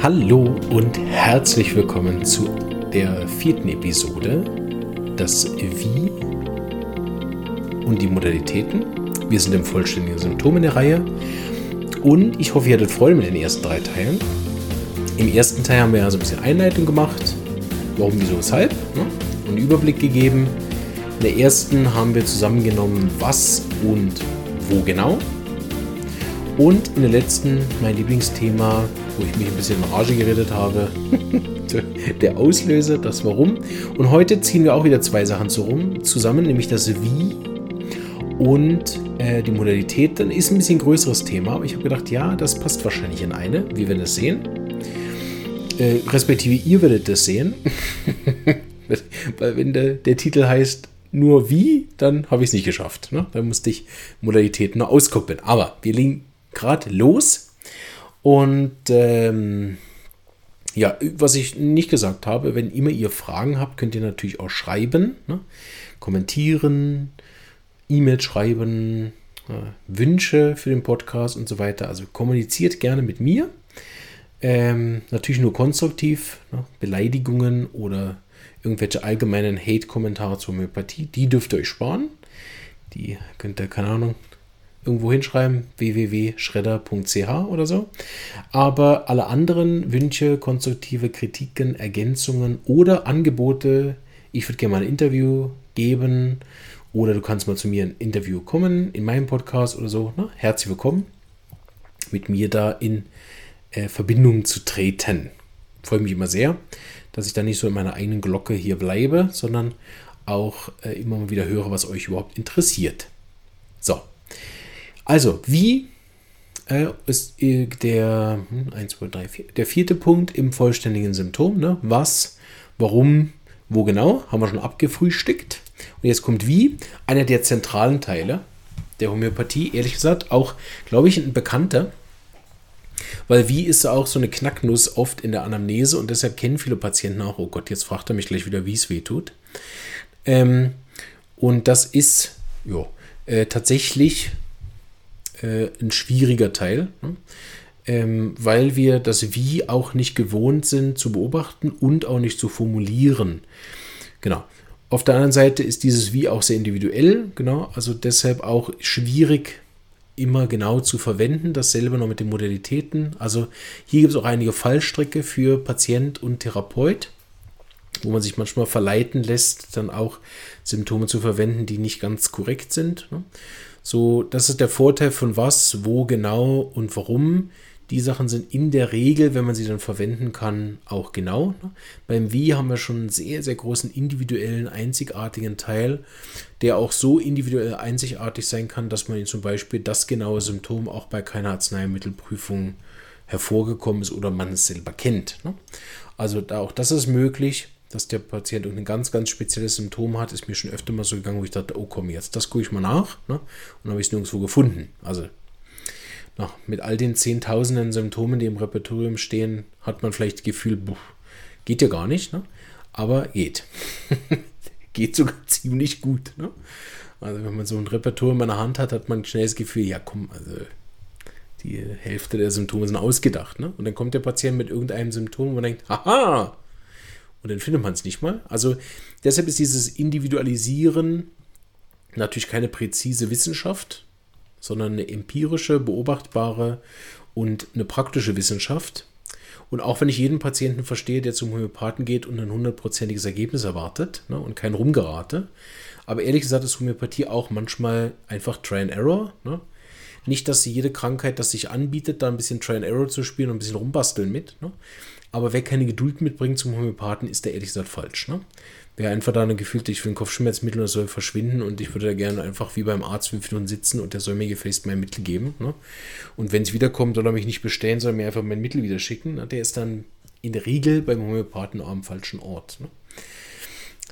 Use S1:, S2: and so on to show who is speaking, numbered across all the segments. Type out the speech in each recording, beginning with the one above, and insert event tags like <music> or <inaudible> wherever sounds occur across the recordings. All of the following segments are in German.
S1: Hallo und herzlich willkommen zu der vierten Episode, das Wie und die Modalitäten. Wir sind im vollständigen Symptom in der Reihe und ich hoffe, ihr hattet Freude mit den ersten drei Teilen. Im ersten Teil haben wir also ein bisschen Einleitung gemacht, warum, wieso, weshalb, ne? und einen Überblick gegeben. In der ersten haben wir zusammengenommen, was und wo genau. Und in der letzten mein Lieblingsthema, wo ich mich ein bisschen in Rage geredet habe, <laughs> der Auslöser, das Warum. Und heute ziehen wir auch wieder zwei Sachen zusammen, nämlich das Wie und äh, die Modalität. Dann ist ein bisschen größeres Thema, aber ich habe gedacht, ja, das passt wahrscheinlich in eine, wie wir das sehen. Äh, respektive ihr werdet das sehen. <laughs> Weil wenn der, der Titel heißt nur wie, dann habe ich es nicht geschafft. Ne? Da musste ich Modalitäten nur auskoppeln. Aber wir legen gerade los. Und ähm, ja, was ich nicht gesagt habe, wenn immer ihr Fragen habt, könnt ihr natürlich auch schreiben, ne? kommentieren, E-Mail schreiben, äh, Wünsche für den Podcast und so weiter. Also kommuniziert gerne mit mir. Ähm, natürlich nur konstruktiv. Ne? Beleidigungen oder irgendwelche allgemeinen Hate-Kommentare zur Homöopathie, die dürft ihr euch sparen. Die könnt ihr, keine Ahnung, irgendwo hinschreiben, www.schredder.ch oder so. Aber alle anderen Wünsche, konstruktive Kritiken, Ergänzungen oder Angebote, ich würde gerne mal ein Interview geben oder du kannst mal zu mir ein Interview kommen in meinem Podcast oder so. Na, herzlich willkommen, mit mir da in äh, Verbindung zu treten. Freue mich immer sehr, dass ich da nicht so in meiner eigenen Glocke hier bleibe, sondern auch äh, immer mal wieder höre, was euch überhaupt interessiert. So, also, wie äh, ist äh, der, 1, 2, 3, 4, der vierte Punkt im vollständigen Symptom? Ne? Was, warum, wo genau? Haben wir schon abgefrühstückt. Und jetzt kommt wie, einer der zentralen Teile der Homöopathie, ehrlich gesagt, auch, glaube ich, ein bekannter. Weil wie ist auch so eine Knacknuss oft in der Anamnese und deshalb kennen viele Patienten auch, oh Gott, jetzt fragt er mich gleich wieder, wie es weh tut. Ähm, und das ist jo, äh, tatsächlich äh, ein schwieriger Teil, ne? ähm, weil wir das Wie auch nicht gewohnt sind zu beobachten und auch nicht zu formulieren. Genau. Auf der anderen Seite ist dieses Wie auch sehr individuell, genau, also deshalb auch schwierig immer genau zu verwenden. Dasselbe noch mit den Modalitäten. Also hier gibt es auch einige Fallstricke für Patient und Therapeut, wo man sich manchmal verleiten lässt, dann auch Symptome zu verwenden, die nicht ganz korrekt sind. So, das ist der Vorteil von was, wo genau und warum. Die Sachen sind in der Regel, wenn man sie dann verwenden kann, auch genau. Ne? Beim Wie haben wir schon einen sehr, sehr großen individuellen, einzigartigen Teil, der auch so individuell einzigartig sein kann, dass man zum Beispiel das genaue Symptom auch bei keiner Arzneimittelprüfung hervorgekommen ist oder man es selber kennt. Ne? Also auch das ist möglich dass der Patient ein ganz, ganz spezielles Symptom hat, ist mir schon öfter mal so gegangen, wo ich dachte, oh komm, jetzt das gucke ich mal nach. Ne? Und habe ich es nirgendwo gefunden. Also na, mit all den zehntausenden Symptomen, die im Repertorium stehen, hat man vielleicht das Gefühl, boah, geht ja gar nicht. Ne? Aber geht. <laughs> geht sogar ziemlich gut. Ne? Also wenn man so ein Repertoire in meiner Hand hat, hat man schnell das Gefühl, ja komm, also die Hälfte der Symptome sind ausgedacht. Ne? Und dann kommt der Patient mit irgendeinem Symptom und denkt, haha, und dann findet man es nicht mal. Also deshalb ist dieses Individualisieren natürlich keine präzise Wissenschaft, sondern eine empirische, beobachtbare und eine praktische Wissenschaft. Und auch wenn ich jeden Patienten verstehe, der zum Homöopathen geht und ein hundertprozentiges Ergebnis erwartet ne, und kein Rumgerate, aber ehrlich gesagt ist Homöopathie auch manchmal einfach Try and Error. Ne? Nicht, dass jede Krankheit, das sich anbietet, da ein bisschen Try and Error zu spielen und ein bisschen rumbasteln mit. Ne? Aber wer keine Geduld mitbringt zum Homöopathen, ist der ehrlich gesagt falsch. Ne? Wer einfach da eine gefühlte, ich will ein Kopfschmerzmittel oder soll verschwinden und ich würde da gerne einfach wie beim Arzt fünf Minuten sitzen und der soll mir gefälligst mein Mittel geben. Ne? Und wenn es wiederkommt, soll er mich nicht bestellen, soll er mir einfach mein Mittel wieder schicken. Ne? Der ist dann in der Regel beim Homöopathen am falschen Ort. Ne?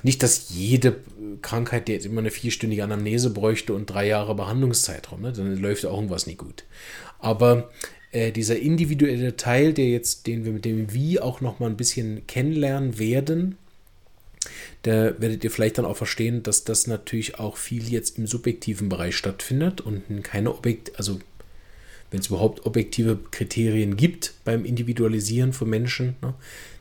S1: Nicht, dass jede Krankheit, die jetzt immer eine vierstündige Anamnese bräuchte und drei Jahre Behandlungszeitraum, ne? dann läuft auch irgendwas nicht gut. Aber äh, dieser individuelle Teil, der jetzt, den wir mit dem Wie auch noch mal ein bisschen kennenlernen werden, da werdet ihr vielleicht dann auch verstehen, dass das natürlich auch viel jetzt im subjektiven Bereich stattfindet und keine Objekt, also wenn es überhaupt objektive Kriterien gibt beim Individualisieren von Menschen, ne,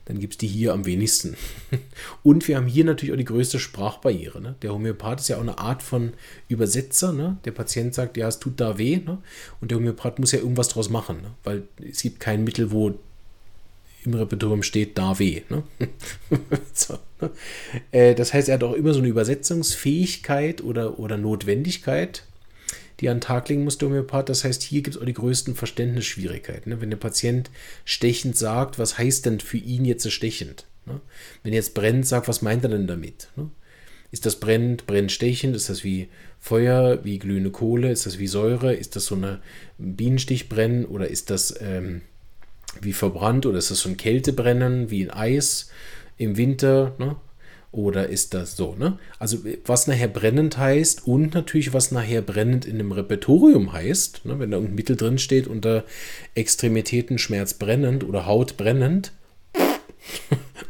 S1: dann gibt es die hier am wenigsten. <laughs> Und wir haben hier natürlich auch die größte Sprachbarriere. Ne? Der Homöopath ist ja auch eine Art von Übersetzer. Ne? Der Patient sagt, ja, es tut da weh. Ne? Und der Homöopath muss ja irgendwas draus machen, ne? weil es gibt kein Mittel, wo im Repertorium steht, da weh. Ne? <laughs> so, ne? Äh, das heißt, er hat auch immer so eine Übersetzungsfähigkeit oder, oder Notwendigkeit, die an den Tag legen muss, der Homöopath. Das heißt, hier gibt es auch die größten Verständnisschwierigkeiten. Ne? Wenn der Patient stechend sagt, was heißt denn für ihn jetzt stechend? Ne? Wenn er jetzt brennt, sagt, was meint er denn damit? Ne? Ist das brennend, brennt stechend? Ist das wie Feuer, wie glühende Kohle? Ist das wie Säure? Ist das so eine Bienenstichbrennen oder ist das ähm, wie verbrannt oder ist das so ein Kältebrennen wie ein Eis im Winter? Ne? Oder ist das so, ne? Also, was nachher brennend heißt und natürlich, was nachher brennend in einem Repertorium heißt, ne? wenn da irgendein Mittel drin steht unter Extremitäten Schmerz brennend oder Haut brennend. <laughs>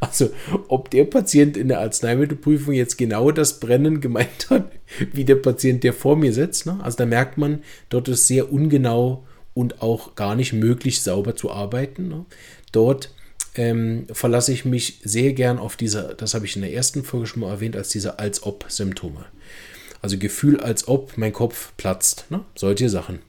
S1: Also, ob der Patient in der Arzneimittelprüfung jetzt genau das Brennen gemeint hat, <laughs> wie der Patient, der vor mir sitzt, ne? Also, da merkt man, dort ist sehr ungenau und auch gar nicht möglich, sauber zu arbeiten. Ne? Dort ähm, verlasse ich mich sehr gern auf diese, das habe ich in der ersten Folge schon mal erwähnt, als diese Als-Ob-Symptome. Also Gefühl, als ob mein Kopf platzt. Ne? Solche Sachen,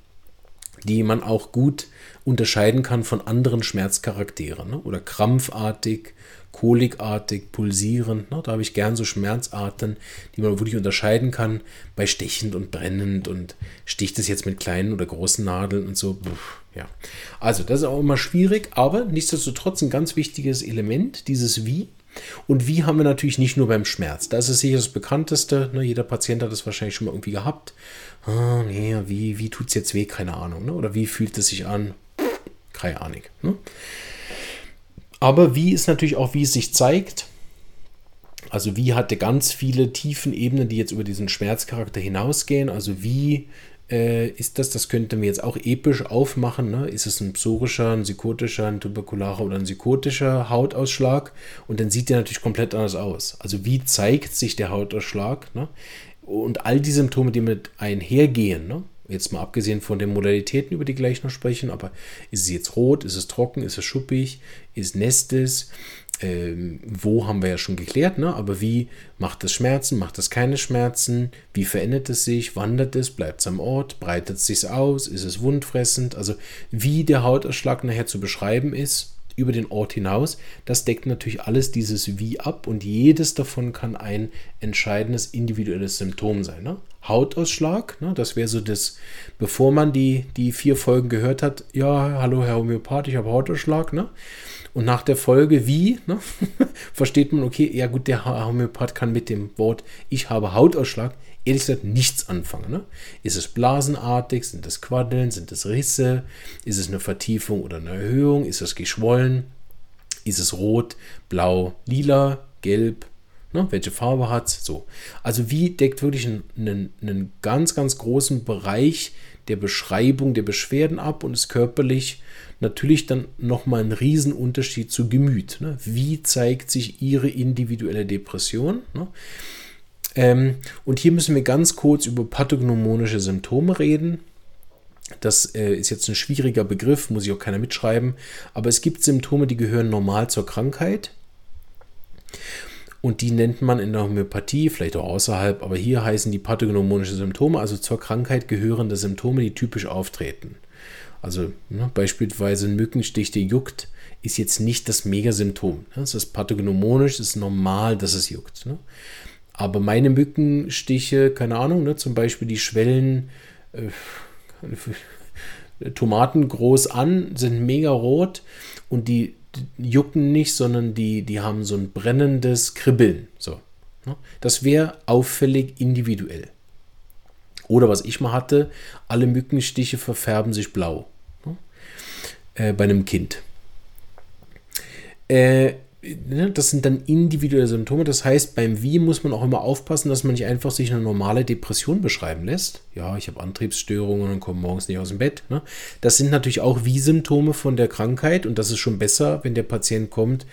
S1: die man auch gut unterscheiden kann von anderen Schmerzcharakteren ne? oder krampfartig kolikartig, pulsierend. Ne? Da habe ich gern so Schmerzarten, die man wirklich unterscheiden kann bei stechend und brennend und sticht es jetzt mit kleinen oder großen Nadeln und so. Puh, ja. Also das ist auch immer schwierig, aber nichtsdestotrotz ein ganz wichtiges Element, dieses Wie. Und wie haben wir natürlich nicht nur beim Schmerz. Das ist sicher das bekannteste. Ne? Jeder Patient hat das wahrscheinlich schon mal irgendwie gehabt. Ah, nee, wie, wie tut es jetzt weh? Keine Ahnung. Ne? Oder wie fühlt es sich an? Keine Ahnung. Ne? Aber wie ist natürlich auch, wie es sich zeigt. Also wie hatte ganz viele tiefen Ebenen, die jetzt über diesen Schmerzcharakter hinausgehen. Also wie äh, ist das, das könnte man jetzt auch episch aufmachen. Ne? Ist es ein psorischer, ein psychotischer, ein tuberkularer oder ein psychotischer Hautausschlag? Und dann sieht der natürlich komplett anders aus. Also wie zeigt sich der Hautausschlag? Ne? Und all die Symptome, die mit einhergehen, ne? Jetzt mal abgesehen von den Modalitäten, über die gleich noch sprechen, aber ist es jetzt rot, ist es trocken, ist es schuppig, ist Nestes? Ähm, wo haben wir ja schon geklärt, ne? aber wie macht es Schmerzen, macht es keine Schmerzen, wie verändert es sich, wandert es, bleibt es am Ort, breitet es sich aus, ist es wundfressend, also wie der Hautausschlag nachher zu beschreiben ist, über den Ort hinaus. Das deckt natürlich alles dieses Wie ab und jedes davon kann ein entscheidendes individuelles Symptom sein. Ne? Hautausschlag, ne? das wäre so das, bevor man die, die vier Folgen gehört hat, ja, hallo Herr Homöopath, ich habe Hautausschlag. Ne? Und nach der Folge wie, ne? <laughs> versteht man, okay, ja gut, der Homöopath kann mit dem Wort ich habe Hautausschlag ehrlich gesagt nichts anfangen. Ne? Ist es blasenartig? Sind es Quaddeln? Sind es Risse? Ist es eine Vertiefung oder eine Erhöhung? Ist es geschwollen? Ist es rot, blau, lila, gelb? Ne? Welche Farbe hat es? So. Also wie deckt wirklich einen, einen, einen ganz, ganz großen Bereich der Beschreibung der Beschwerden ab und ist körperlich natürlich dann nochmal ein Riesenunterschied zu Gemüt. Ne? Wie zeigt sich Ihre individuelle Depression? Ne? Ähm, und hier müssen wir ganz kurz über pathognomonische Symptome reden. Das äh, ist jetzt ein schwieriger Begriff, muss ich auch keiner mitschreiben. Aber es gibt Symptome, die gehören normal zur Krankheit. Und die nennt man in der Homöopathie, vielleicht auch außerhalb, aber hier heißen die pathognomonische Symptome, also zur Krankheit gehörende Symptome, die typisch auftreten. Also ne, beispielsweise ein Mückenstich, der juckt, ist jetzt nicht das Megasymptom. Ne? Das ist pathognomonisch, ist normal, dass es juckt. Ne? Aber meine Mückenstiche, keine Ahnung, ne, zum Beispiel die schwellen äh, <laughs> Tomaten groß an, sind mega rot und die, die, jucken nicht, sondern die, die haben so ein brennendes Kribbeln. So, ne? Das wäre auffällig individuell. Oder was ich mal hatte, alle Mückenstiche verfärben sich blau. Ne? Äh, bei einem Kind. Äh, das sind dann individuelle Symptome. Das heißt, beim Wie muss man auch immer aufpassen, dass man nicht einfach sich eine normale Depression beschreiben lässt. Ja, ich habe Antriebsstörungen und komme morgens nicht aus dem Bett. Ne? Das sind natürlich auch Wie-Symptome von der Krankheit und das ist schon besser, wenn der Patient kommt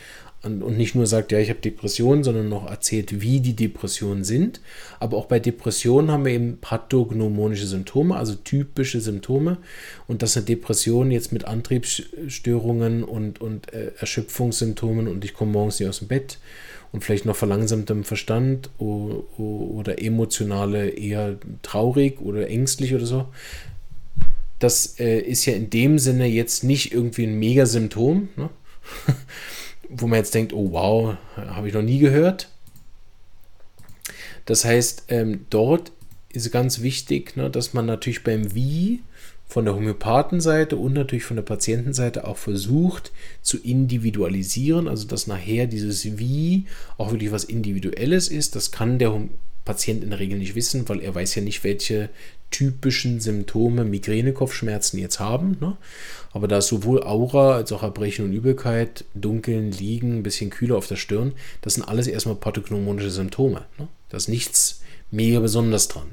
S1: und nicht nur sagt, ja, ich habe Depressionen, sondern noch erzählt, wie die Depressionen sind. Aber auch bei Depressionen haben wir eben pathognomonische Symptome, also typische Symptome. Und dass eine Depression jetzt mit Antriebsstörungen und, und äh, Erschöpfungssymptomen und ich komme morgens nicht aus dem Bett und vielleicht noch verlangsamtem Verstand oder, oder emotionale eher traurig oder ängstlich oder so. Das äh, ist ja in dem Sinne jetzt nicht irgendwie ein Megasymptom. Ne? <laughs> wo man jetzt denkt, oh wow, habe ich noch nie gehört. Das heißt, ähm, dort ist ganz wichtig, ne, dass man natürlich beim Wie von der Homöopathenseite und natürlich von der Patientenseite auch versucht zu individualisieren, also dass nachher dieses Wie auch wirklich was Individuelles ist. Das kann der Patient in der Regel nicht wissen, weil er weiß ja nicht, welche typischen Symptome Migräne-Kopfschmerzen jetzt haben. Ne? Aber da ist sowohl Aura als auch Erbrechen und Übelkeit, Dunkeln, Liegen, ein bisschen kühler auf der Stirn, das sind alles erstmal pathognomonische Symptome. Ne? Da ist nichts mega besonders dran.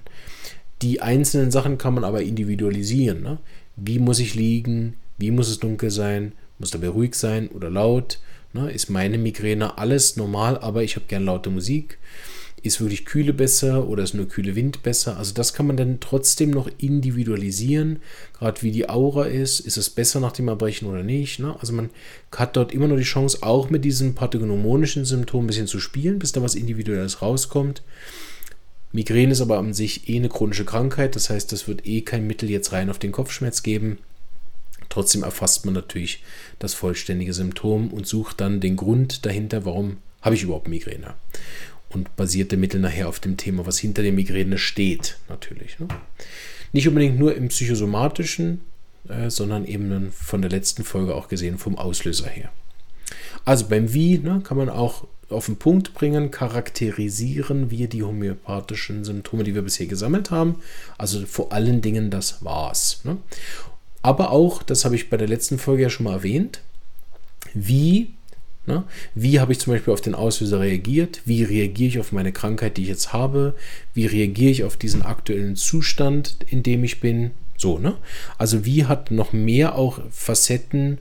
S1: Die einzelnen Sachen kann man aber individualisieren. Ne? Wie muss ich liegen? Wie muss es dunkel sein? Muss dabei ruhig sein oder laut? Ne? Ist meine Migräne alles normal, aber ich habe gern laute Musik? Ist wirklich Kühle besser oder ist nur kühle Wind besser? Also das kann man dann trotzdem noch individualisieren, gerade wie die Aura ist. Ist es besser nach dem Erbrechen oder nicht? Ne? Also man hat dort immer noch die Chance, auch mit diesen pathognomonischen Symptomen ein bisschen zu spielen, bis da was Individuelles rauskommt. Migräne ist aber an sich eh eine chronische Krankheit, das heißt, das wird eh kein Mittel jetzt rein auf den Kopfschmerz geben. Trotzdem erfasst man natürlich das vollständige Symptom und sucht dann den Grund dahinter, warum habe ich überhaupt Migräne und basierte Mittel nachher auf dem Thema, was hinter der Migräne steht, natürlich. Ne? Nicht unbedingt nur im psychosomatischen, äh, sondern eben von der letzten Folge auch gesehen vom Auslöser her. Also beim Wie ne, kann man auch auf den Punkt bringen, charakterisieren wir die homöopathischen Symptome, die wir bisher gesammelt haben. Also vor allen Dingen das war's. Ne? Aber auch, das habe ich bei der letzten Folge ja schon mal erwähnt, wie Ne? Wie habe ich zum Beispiel auf den Auslöser reagiert? Wie reagiere ich auf meine Krankheit, die ich jetzt habe? Wie reagiere ich auf diesen aktuellen Zustand, in dem ich bin? So, ne? Also wie hat noch mehr auch Facetten,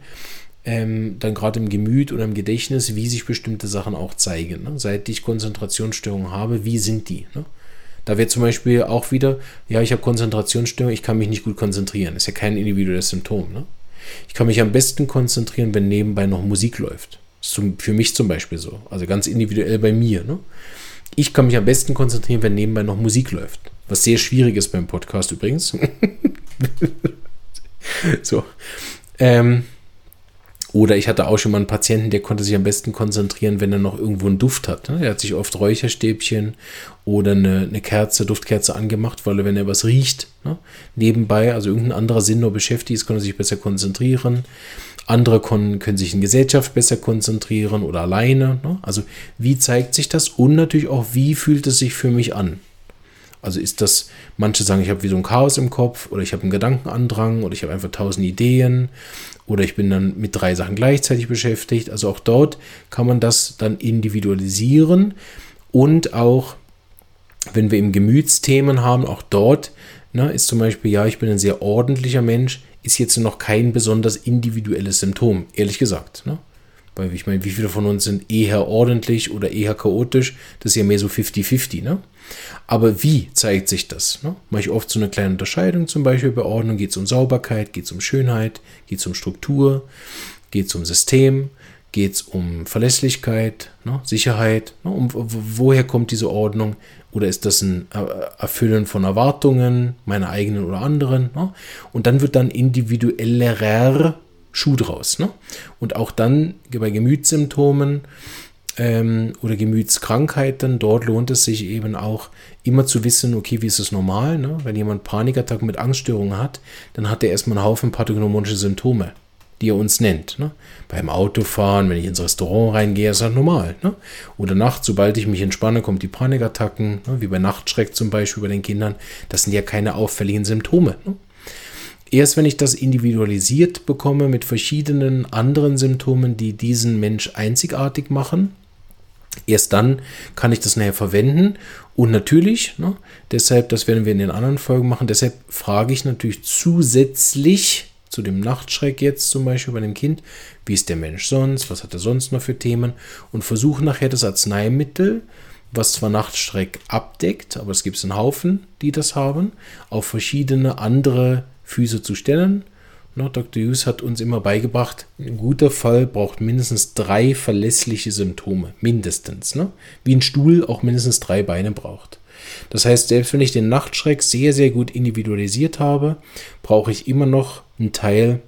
S1: ähm, dann gerade im Gemüt oder im Gedächtnis, wie sich bestimmte Sachen auch zeigen. Ne? Seit ich Konzentrationsstörungen habe, wie sind die? Ne? Da wäre zum Beispiel auch wieder, ja, ich habe Konzentrationsstörungen, ich kann mich nicht gut konzentrieren. ist ja kein individuelles Symptom. Ne? Ich kann mich am besten konzentrieren, wenn nebenbei noch Musik läuft. Zum, für mich zum Beispiel so. Also ganz individuell bei mir. Ne? Ich kann mich am besten konzentrieren, wenn nebenbei noch Musik läuft. Was sehr schwierig ist beim Podcast übrigens. <laughs> so. Ähm, oder ich hatte auch schon mal einen Patienten, der konnte sich am besten konzentrieren, wenn er noch irgendwo einen Duft hat. Ne? Er hat sich oft Räucherstäbchen oder eine, eine Kerze, Duftkerze angemacht, weil er, wenn er was riecht, ne? nebenbei, also irgendein anderer Sinn nur beschäftigt ist, kann er sich besser konzentrieren. Andere können, können sich in Gesellschaft besser konzentrieren oder alleine. Ne? Also wie zeigt sich das? Und natürlich auch, wie fühlt es sich für mich an? Also ist das, manche sagen, ich habe wie so ein Chaos im Kopf oder ich habe einen Gedankenandrang oder ich habe einfach tausend Ideen oder ich bin dann mit drei Sachen gleichzeitig beschäftigt. Also auch dort kann man das dann individualisieren und auch, wenn wir eben Gemütsthemen haben, auch dort ne, ist zum Beispiel, ja, ich bin ein sehr ordentlicher Mensch, ist jetzt noch kein besonders individuelles Symptom, ehrlich gesagt. Ne? Weil ich meine, wie viele von uns sind eher ordentlich oder eher chaotisch? Das ist ja mehr so 50-50. Ne? Aber wie zeigt sich das? Ne? Mache ich oft so eine kleine Unterscheidung, zum Beispiel bei Ordnung geht es um Sauberkeit, geht es um Schönheit, geht es um Struktur, geht es um System, geht es um Verlässlichkeit, ne? Sicherheit. Ne? Um, woher kommt diese Ordnung? Oder ist das ein Erfüllen von Erwartungen, meiner eigenen oder anderen? Ne? Und dann wird dann individuellerer Schuh draus. Ne? Und auch dann bei Gemütssymptomen ähm, oder Gemütskrankheiten, dort lohnt es sich eben auch immer zu wissen, okay, wie ist es normal? Ne? Wenn jemand Panikattacken mit Angststörungen hat, dann hat er erstmal einen Haufen pathognomonische Symptome die er uns nennt. Ne? Beim Autofahren, wenn ich ins Restaurant reingehe, ist das normal. Ne? Oder nachts, sobald ich mich entspanne, kommt die Panikattacken, ne? wie bei Nachtschreck zum Beispiel bei den Kindern. Das sind ja keine auffälligen Symptome. Ne? Erst wenn ich das individualisiert bekomme mit verschiedenen anderen Symptomen, die diesen Mensch einzigartig machen, erst dann kann ich das nachher verwenden. Und natürlich, ne, deshalb, das werden wir in den anderen Folgen machen, deshalb frage ich natürlich zusätzlich zu dem Nachtschreck jetzt zum Beispiel bei dem Kind, wie ist der Mensch sonst, was hat er sonst noch für Themen und versuche nachher das Arzneimittel, was zwar Nachtschreck abdeckt, aber es gibt einen Haufen, die das haben, auf verschiedene andere Füße zu stellen. No, Dr. Hughes hat uns immer beigebracht, ein guter Fall braucht mindestens drei verlässliche Symptome, mindestens. Ne? Wie ein Stuhl auch mindestens drei Beine braucht. Das heißt, selbst wenn ich den Nachtschreck sehr, sehr gut individualisiert habe, brauche ich immer noch einen Teil,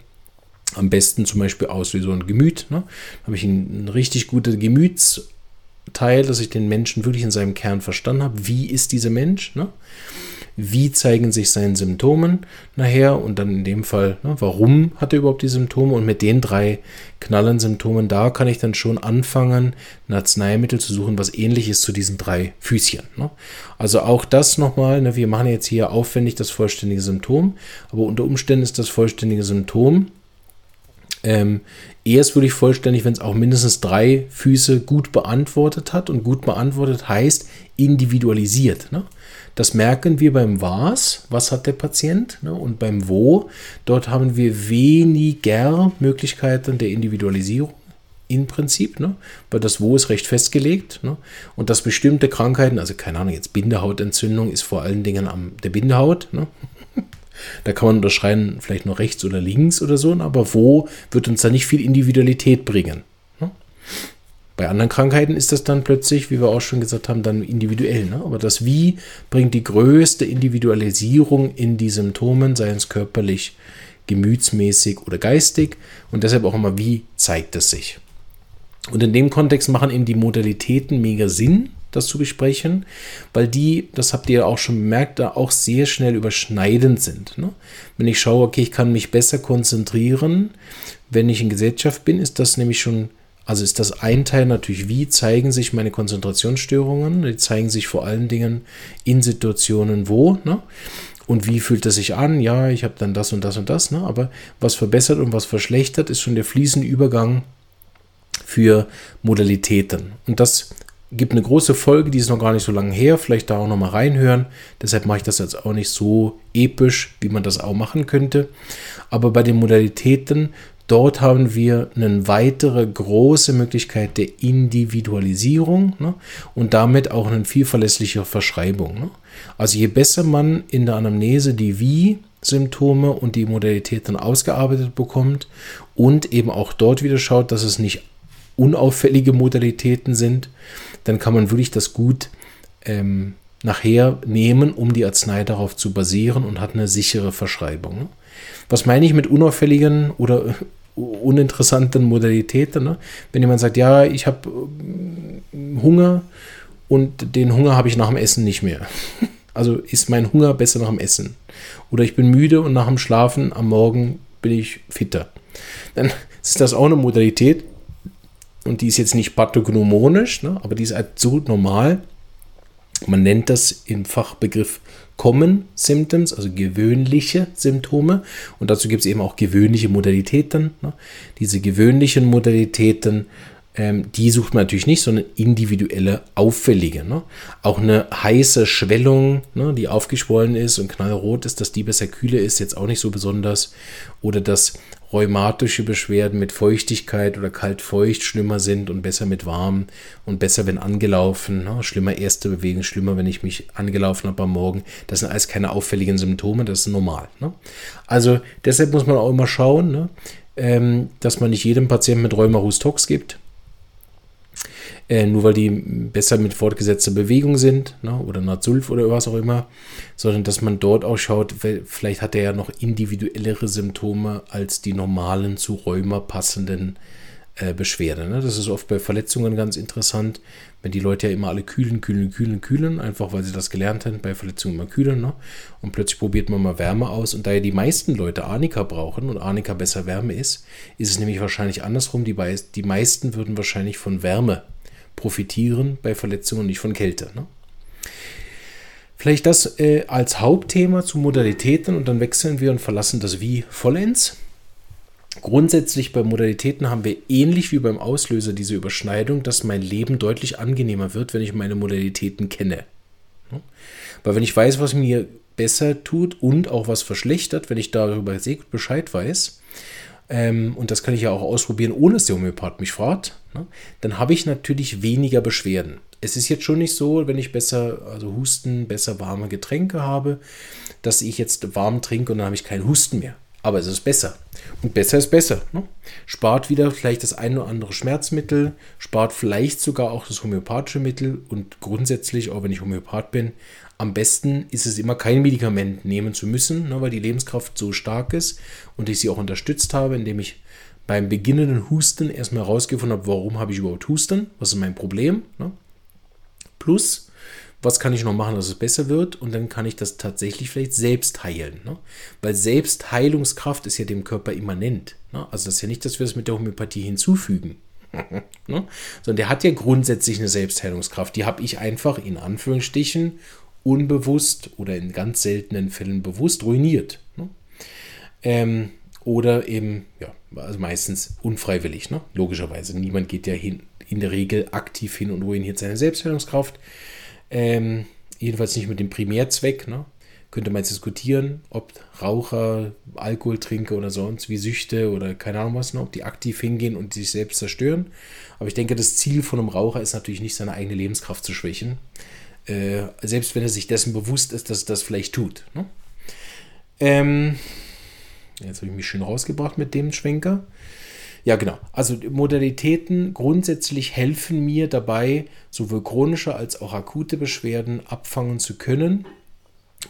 S1: am besten zum Beispiel Auslöser und Gemüt. Ne? Da habe ich ein, ein richtig gutes Gemütsteil, dass ich den Menschen wirklich in seinem Kern verstanden habe. Wie ist dieser Mensch? Ne? Wie zeigen sich seine Symptome nachher und dann in dem Fall, ne, warum hat er überhaupt die Symptome und mit den drei knallen Symptomen, da kann ich dann schon anfangen, ein Arzneimittel zu suchen, was ähnlich ist zu diesen drei Füßchen. Ne? Also auch das nochmal, ne, wir machen jetzt hier aufwendig das vollständige Symptom, aber unter Umständen ist das vollständige Symptom ähm, erst würde ich vollständig, wenn es auch mindestens drei Füße gut beantwortet hat. Und gut beantwortet heißt individualisiert. Ne? Das merken wir beim Was, was hat der Patient, ne? und beim Wo, dort haben wir weniger Möglichkeiten der Individualisierung im Prinzip, ne? weil das Wo ist recht festgelegt ne? und dass bestimmte Krankheiten, also keine Ahnung, jetzt Bindehautentzündung ist vor allen Dingen am der Bindehaut, ne? Da kann man unterscheiden, vielleicht nur rechts oder links oder so, aber wo wird uns da nicht viel Individualität bringen. Ne? Bei anderen Krankheiten ist das dann plötzlich, wie wir auch schon gesagt haben, dann individuell. Ne? Aber das Wie bringt die größte Individualisierung in die Symptomen, sei es körperlich, gemütsmäßig oder geistig. Und deshalb auch immer, wie zeigt es sich. Und in dem Kontext machen eben die Modalitäten mega Sinn, das zu besprechen, weil die, das habt ihr auch schon bemerkt, da auch sehr schnell überschneidend sind. Ne? Wenn ich schaue, okay, ich kann mich besser konzentrieren, wenn ich in Gesellschaft bin, ist das nämlich schon also ist das ein Teil natürlich, wie zeigen sich meine Konzentrationsstörungen? Die zeigen sich vor allen Dingen in Situationen wo, ne? Und wie fühlt es sich an? Ja, ich habe dann das und das und das, ne? Aber was verbessert und was verschlechtert, ist schon der fließende Übergang für Modalitäten. Und das gibt eine große Folge, die ist noch gar nicht so lange her. Vielleicht da auch noch mal reinhören. Deshalb mache ich das jetzt auch nicht so episch, wie man das auch machen könnte. Aber bei den Modalitäten Dort haben wir eine weitere große Möglichkeit der Individualisierung ne? und damit auch eine viel verlässlichere Verschreibung. Ne? Also je besser man in der Anamnese die Wie-Symptome und die Modalitäten ausgearbeitet bekommt und eben auch dort wieder schaut, dass es nicht unauffällige Modalitäten sind, dann kann man wirklich das gut ähm, nachher nehmen, um die Arznei darauf zu basieren und hat eine sichere Verschreibung. Ne? Was meine ich mit unauffälligen oder uninteressanten Modalitäten? Ne? Wenn jemand sagt, ja, ich habe äh, Hunger und den Hunger habe ich nach dem Essen nicht mehr. <laughs> Also ist mein Hunger besser nach dem Essen. Oder ich bin müde und nach dem Schlafen am Morgen bin ich fitter. Dann <laughs> ist das auch eine Modalität. Und die ist jetzt nicht pathognomonisch, ne? aber die ist halt so normal. Man nennt das im Fachbegriff Common Symptoms, also gewöhnliche Symptome. Und dazu gibt es eben auch gewöhnliche Modalitäten. Ne? Diese gewöhnlichen Modalitäten, ähm, die sucht man natürlich nicht, sondern individuelle auffällige. Ne? Auch eine heiße Schwellung, ne, die aufgeschwollen ist und knallrot ist, dass die besser kühle ist, jetzt auch nicht so besonders. Oder das rheumatische Beschwerden mit Feuchtigkeit oder kalt-feucht schlimmer sind und besser mit warm und besser, wenn angelaufen. Ne? Schlimmer erste Bewegung, schlimmer, wenn ich mich angelaufen habe am Morgen. Das sind alles keine auffälligen Symptome, das ist normal. Ne? Also deshalb muss man auch immer schauen, ne? ähm, dass man nicht jedem Patienten mit Rheuma-Hustox gibt äh, nur weil die besser mit fortgesetzter Bewegung sind ne, oder Nazulf oder was auch immer, sondern dass man dort auch schaut, vielleicht hat er ja noch individuellere Symptome als die normalen zu Rheuma passenden äh, Beschwerden. Ne? Das ist oft bei Verletzungen ganz interessant, wenn die Leute ja immer alle kühlen, kühlen, kühlen, kühlen, einfach weil sie das gelernt haben, bei Verletzungen immer kühlen. Ne? Und plötzlich probiert man mal Wärme aus. Und da ja die meisten Leute Arnika brauchen und Arnika besser Wärme ist, ist es nämlich wahrscheinlich andersrum. Die, die meisten würden wahrscheinlich von Wärme profitieren bei Verletzungen, nicht von Kälte. Ne? Vielleicht das äh, als Hauptthema zu Modalitäten und dann wechseln wir und verlassen das Wie vollends. Grundsätzlich bei Modalitäten haben wir ähnlich wie beim Auslöser diese Überschneidung, dass mein Leben deutlich angenehmer wird, wenn ich meine Modalitäten kenne. Weil wenn ich weiß, was mir besser tut und auch was verschlechtert, wenn ich darüber sehr gut Bescheid weiß, ähm, und das kann ich ja auch ausprobieren, ohne dass der Homöopath mich fragt, ne, dann habe ich natürlich weniger Beschwerden. Es ist jetzt schon nicht so, wenn ich besser, also Husten, besser warme Getränke habe, dass ich jetzt warm trinke und dann habe ich keinen Husten mehr. Aber es ist besser. Und besser ist besser. Ne? Spart wieder vielleicht das eine oder andere Schmerzmittel, spart vielleicht sogar auch das homöopathische Mittel. Und grundsätzlich, auch wenn ich Homöopath bin, am besten ist es immer kein Medikament nehmen zu müssen, ne, weil die Lebenskraft so stark ist und ich sie auch unterstützt habe, indem ich beim beginnenden Husten erstmal herausgefunden habe, warum habe ich überhaupt Husten, was ist mein Problem. Ne? Plus, was kann ich noch machen, dass es besser wird und dann kann ich das tatsächlich vielleicht selbst heilen. Ne? Weil Selbstheilungskraft ist ja dem Körper immanent. Ne? Also das ist ja nicht, dass wir es mit der Homöopathie hinzufügen. <laughs> ne? Sondern der hat ja grundsätzlich eine Selbstheilungskraft. Die habe ich einfach in Anführungsstrichen unbewusst oder in ganz seltenen Fällen bewusst ruiniert. Ne? Ähm, oder eben, ja, also meistens unfreiwillig, ne? logischerweise. Niemand geht ja hin, in der Regel aktiv hin und ruiniert seine Selbstheilungskraft. Ähm, jedenfalls nicht mit dem Primärzweck. Ne? Könnte man jetzt diskutieren, ob Raucher, Alkoholtrinker oder sonst wie Süchte oder keine Ahnung was, ne? ob die aktiv hingehen und sich selbst zerstören. Aber ich denke, das Ziel von einem Raucher ist natürlich nicht, seine eigene Lebenskraft zu schwächen. Äh, selbst wenn er sich dessen bewusst ist, dass er das vielleicht tut. Ne? Ähm, jetzt habe ich mich schön rausgebracht mit dem Schwenker. Ja, genau. Also Modalitäten grundsätzlich helfen mir dabei, sowohl chronische als auch akute Beschwerden abfangen zu können.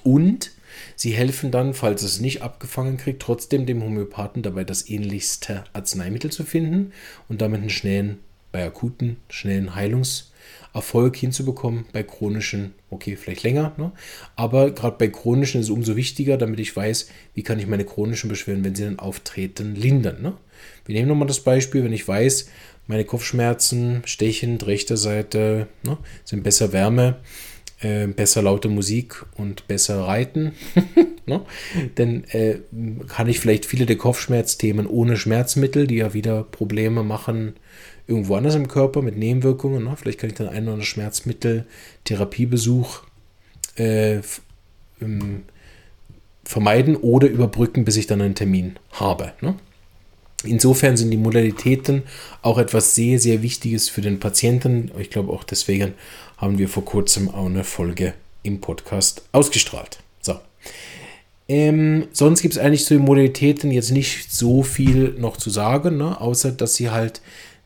S1: Und sie helfen dann, falls es nicht abgefangen kriegt, trotzdem dem Homöopathen dabei das ähnlichste Arzneimittel zu finden und damit einen schnellen, bei akuten, schnellen Heilungs- Erfolg hinzubekommen. Bei chronischen, okay, vielleicht länger, ne? aber gerade bei chronischen ist es umso wichtiger, damit ich weiß, wie kann ich meine chronischen Beschwerden, wenn sie dann auftreten, lindern. Ne? Wir nehmen nochmal das Beispiel, wenn ich weiß, meine Kopfschmerzen, Stechen, rechter Seite ne, sind besser Wärme, äh, besser laute Musik und besser Reiten, <laughs> ne? dann äh, kann ich vielleicht viele der Kopfschmerzthemen ohne Schmerzmittel, die ja wieder Probleme machen, irgendwo anders im Körper mit Nebenwirkungen. Ne? Vielleicht kann ich dann ein oder andere Schmerzmittel, Therapiebesuch äh, ähm, vermeiden oder überbrücken, bis ich dann einen Termin habe. Ne? Insofern sind die Modalitäten auch etwas sehr, sehr Wichtiges für den Patienten. Ich glaube auch deswegen haben wir vor kurzem auch eine Folge im Podcast ausgestrahlt. So. Ähm, sonst gibt es eigentlich zu den Modalitäten jetzt nicht so viel noch zu sagen, ne? außer dass sie halt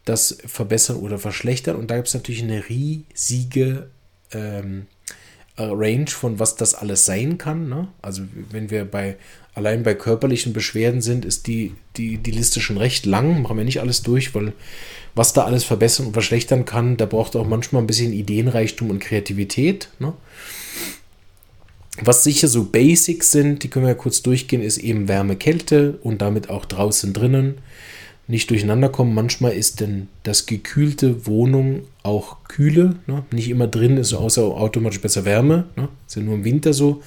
S1: das verbessern oder verschlechtern. Und da gibt es natürlich eine riesige ähm, äh, Range von was das alles sein kann. Ne? Also wenn wir bei allein bei körperlichen Beschwerden sind, ist die, die, die Liste schon recht lang. Machen wir nicht alles durch, weil was da alles verbessern und verschlechtern kann, da braucht auch manchmal ein bisschen Ideenreichtum und Kreativität. Ne? Was sicher so Basics sind, die können wir ja kurz durchgehen, ist eben Wärme, Kälte und damit auch draußen drinnen nicht durcheinander kommen. Manchmal ist denn das gekühlte Wohnung auch kühle. Ne? Nicht immer drin ist außer automatisch besser Wärme. Ne? Ist ja nur im Winter so.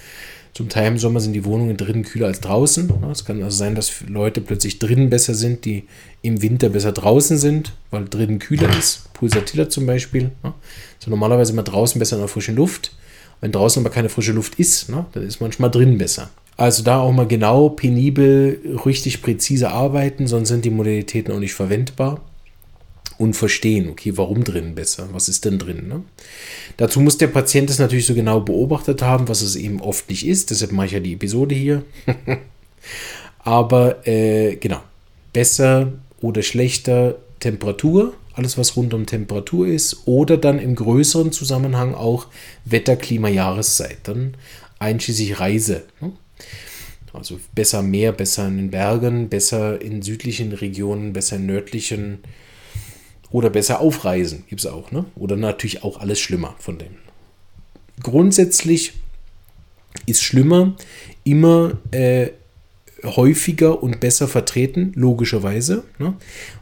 S1: Zum Teil im Sommer sind die Wohnungen drinnen kühler als draußen. Ne? Es kann also sein, dass Leute plötzlich drinnen besser sind, die im Winter besser draußen sind, weil drinnen kühler ist. Pulsatilla zum Beispiel. Ne? So normalerweise immer draußen besser in der frischen Luft. Wenn draußen aber keine frische Luft ist, ne, dann ist manchmal drinnen besser. Also da auch mal genau, penibel, richtig präzise arbeiten, sonst sind die Modalitäten auch nicht verwendbar. Und verstehen, okay, warum drin besser? Was ist denn drin? Ne? Dazu muss der Patient es natürlich so genau beobachtet haben, was es eben oft nicht ist. Deshalb mache ich ja die Episode hier. <laughs> Aber äh, genau, besser oder schlechter Temperatur, alles was rund um Temperatur ist, oder dann im größeren Zusammenhang auch Wetter, Klima, Jahreszeit, dann einschließlich Reise. Ne? Also besser mehr, besser in den Bergen, besser in südlichen Regionen, besser in nördlichen oder besser aufreisen, gibt es auch, ne? Oder natürlich auch alles schlimmer von dem. Grundsätzlich ist schlimmer immer äh, häufiger und besser vertreten, logischerweise, ne?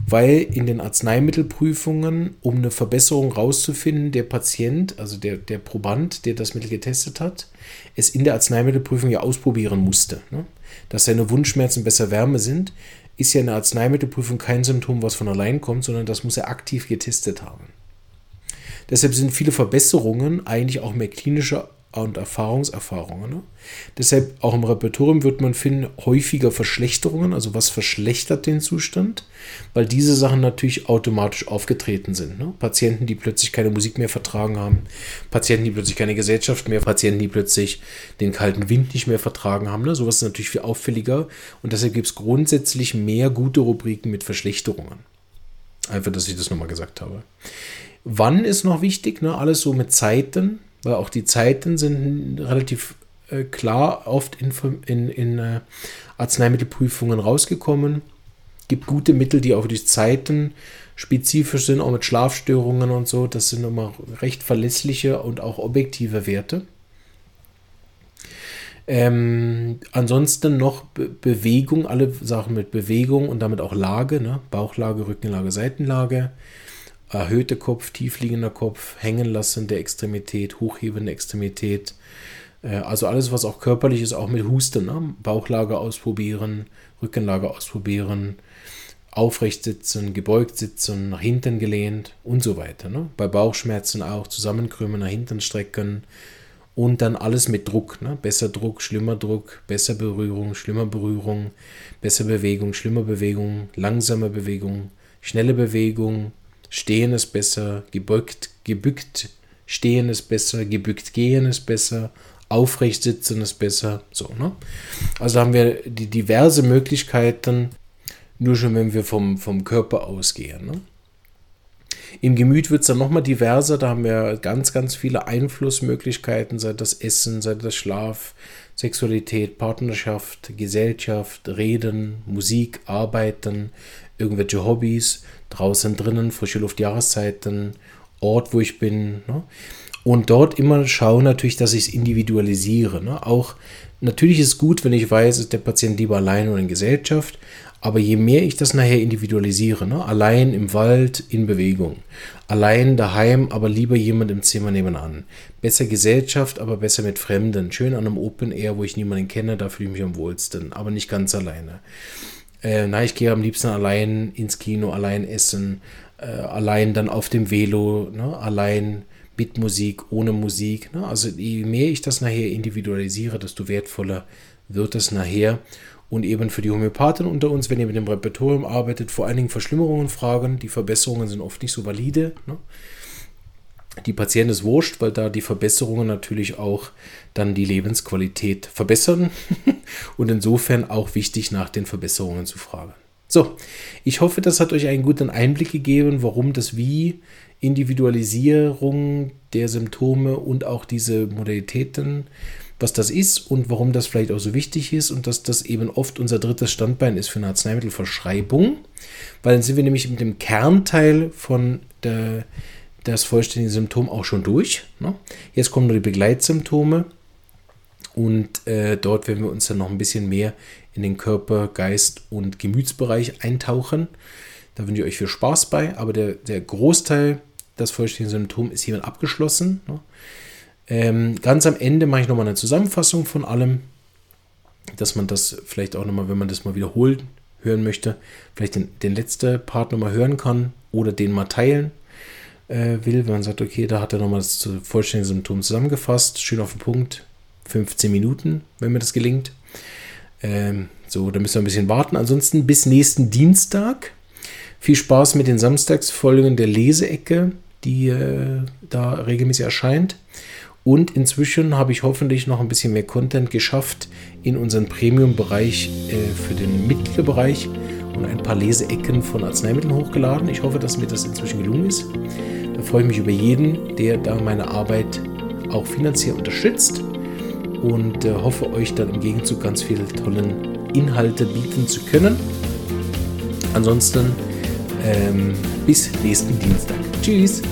S1: weil in den Arzneimittelprüfungen, um eine Verbesserung rauszufinden, der Patient, also der, der Proband, der das Mittel getestet hat, es in der Arzneimittelprüfung ja ausprobieren musste. Ne? Dass seine Wundschmerzen besser Wärme sind, ist ja in der Arzneimittelprüfung kein Symptom, was von allein kommt, sondern das muss er aktiv getestet haben. Deshalb sind viele Verbesserungen eigentlich auch mehr klinische und Erfahrungserfahrungen. Ne? Deshalb auch im Repertorium wird man finden häufiger Verschlechterungen, also was verschlechtert den Zustand, weil diese Sachen natürlich automatisch aufgetreten sind. Ne? Patienten, die plötzlich keine Musik mehr vertragen haben, Patienten, die plötzlich keine Gesellschaft mehr, Patienten, die plötzlich den kalten Wind nicht mehr vertragen haben. Ne? Sowas ist natürlich viel auffälliger und deshalb gibt es grundsätzlich mehr gute Rubriken mit Verschlechterungen. Einfach, dass ich das nochmal gesagt habe. Wann ist noch wichtig? Ne? Alles so mit Zeiten, weil auch die Zeiten sind relativ äh, klar oft in, in, in äh, Arzneimittelprüfungen rausgekommen. Gibt gute Mittel, die auch durch Zeiten spezifisch sind, auch mit Schlafstörungen und so. Das sind immer recht verlässliche und auch objektive Werte. Ähm, ansonsten noch Be Bewegung, alle Sachen mit Bewegung und damit auch Lage, ne? Bauchlage, Rückenlage, Seitenlage, erhöhte Kopf, tiefliegender Kopf, hängen lassen der Extremität, hochhebende Extremität. Äh, also alles, was auch körperlich ist, auch mit Husten, ne? Bauchlage ausprobieren, Rückenlage ausprobieren, aufrecht sitzen, gebeugt sitzen, nach hinten gelehnt und so weiter. Ne? Bei Bauchschmerzen auch zusammenkrümmen, nach hinten strecken, und dann alles mit Druck. Ne? Besser Druck, schlimmer Druck, besser Berührung, schlimmer Berührung, besser Bewegung, schlimmer Bewegung, langsame Bewegung, schnelle Bewegung, stehen ist besser, gebeugt, gebückt, stehen ist besser, gebückt gehen ist besser, aufrecht sitzen ist besser. So, ne? Also haben wir die diverse Möglichkeiten, nur schon wenn wir vom, vom Körper ausgehen. Ne? Im Gemüt wird es dann nochmal diverser. Da haben wir ganz, ganz viele Einflussmöglichkeiten, sei das Essen, sei das Schlaf, Sexualität, Partnerschaft, Gesellschaft, Reden, Musik, Arbeiten, irgendwelche Hobbys, draußen, drinnen, frische Luft, Jahreszeiten, Ort, wo ich bin. Ne? Und dort immer schauen natürlich, dass ich es individualisiere. Ne? Auch natürlich ist es gut, wenn ich weiß, ist der Patient lieber allein oder in Gesellschaft, aber je mehr ich das nachher individualisiere, ne? allein im Wald in Bewegung, allein daheim, aber lieber jemand im Zimmer nebenan. Besser Gesellschaft, aber besser mit Fremden. Schön an einem Open Air, wo ich niemanden kenne, da fühle ich mich am wohlsten, aber nicht ganz alleine. Äh, na, ich gehe am liebsten allein ins Kino, allein essen, äh, allein dann auf dem Velo, ne? allein mit Musik, ohne Musik. Ne? Also je mehr ich das nachher individualisiere, desto wertvoller wird es nachher und eben für die Homöopathen unter uns, wenn ihr mit dem Repertorium arbeitet, vor allen Dingen Verschlimmerungen fragen. Die Verbesserungen sind oft nicht so valide. Ne? Die Patienten ist wurscht, weil da die Verbesserungen natürlich auch dann die Lebensqualität verbessern <laughs> und insofern auch wichtig nach den Verbesserungen zu fragen. So, ich hoffe, das hat euch einen guten Einblick gegeben, warum das Wie Individualisierung der Symptome und auch diese Modalitäten was das ist und warum das vielleicht auch so wichtig ist und dass das eben oft unser drittes Standbein ist für eine Arzneimittelverschreibung, weil dann sind wir nämlich mit dem Kernteil von der, das vollständige Symptom auch schon durch. Ne? Jetzt kommen nur die Begleitsymptome und äh, dort werden wir uns dann noch ein bisschen mehr in den Körper, Geist und Gemütsbereich eintauchen. Da wünsche ich euch viel Spaß bei, aber der, der Großteil, das vollständige Symptom ist hiermit abgeschlossen. Ne? Ähm, ganz am Ende mache ich nochmal eine Zusammenfassung von allem, dass man das vielleicht auch nochmal, wenn man das mal wiederholt hören möchte, vielleicht den, den letzten Part nochmal hören kann oder den mal teilen äh, will, wenn man sagt, okay, da hat er nochmal das vollständige Symptom zusammengefasst, schön auf den Punkt, 15 Minuten, wenn mir das gelingt. Ähm, so, da müssen wir ein bisschen warten. Ansonsten bis nächsten Dienstag. Viel Spaß mit den Samstagsfolgen der Leseecke, die äh, da regelmäßig erscheint. Und inzwischen habe ich hoffentlich noch ein bisschen mehr Content geschafft in unseren Premium-Bereich äh, für den Mittelbereich und ein paar Leseecken von Arzneimitteln hochgeladen. Ich hoffe, dass mir das inzwischen gelungen ist. Da freue ich mich über jeden, der da meine Arbeit auch finanziell unterstützt und äh, hoffe euch dann im Gegenzug ganz viele tollen Inhalte bieten zu können. Ansonsten ähm, bis nächsten Dienstag. Tschüss!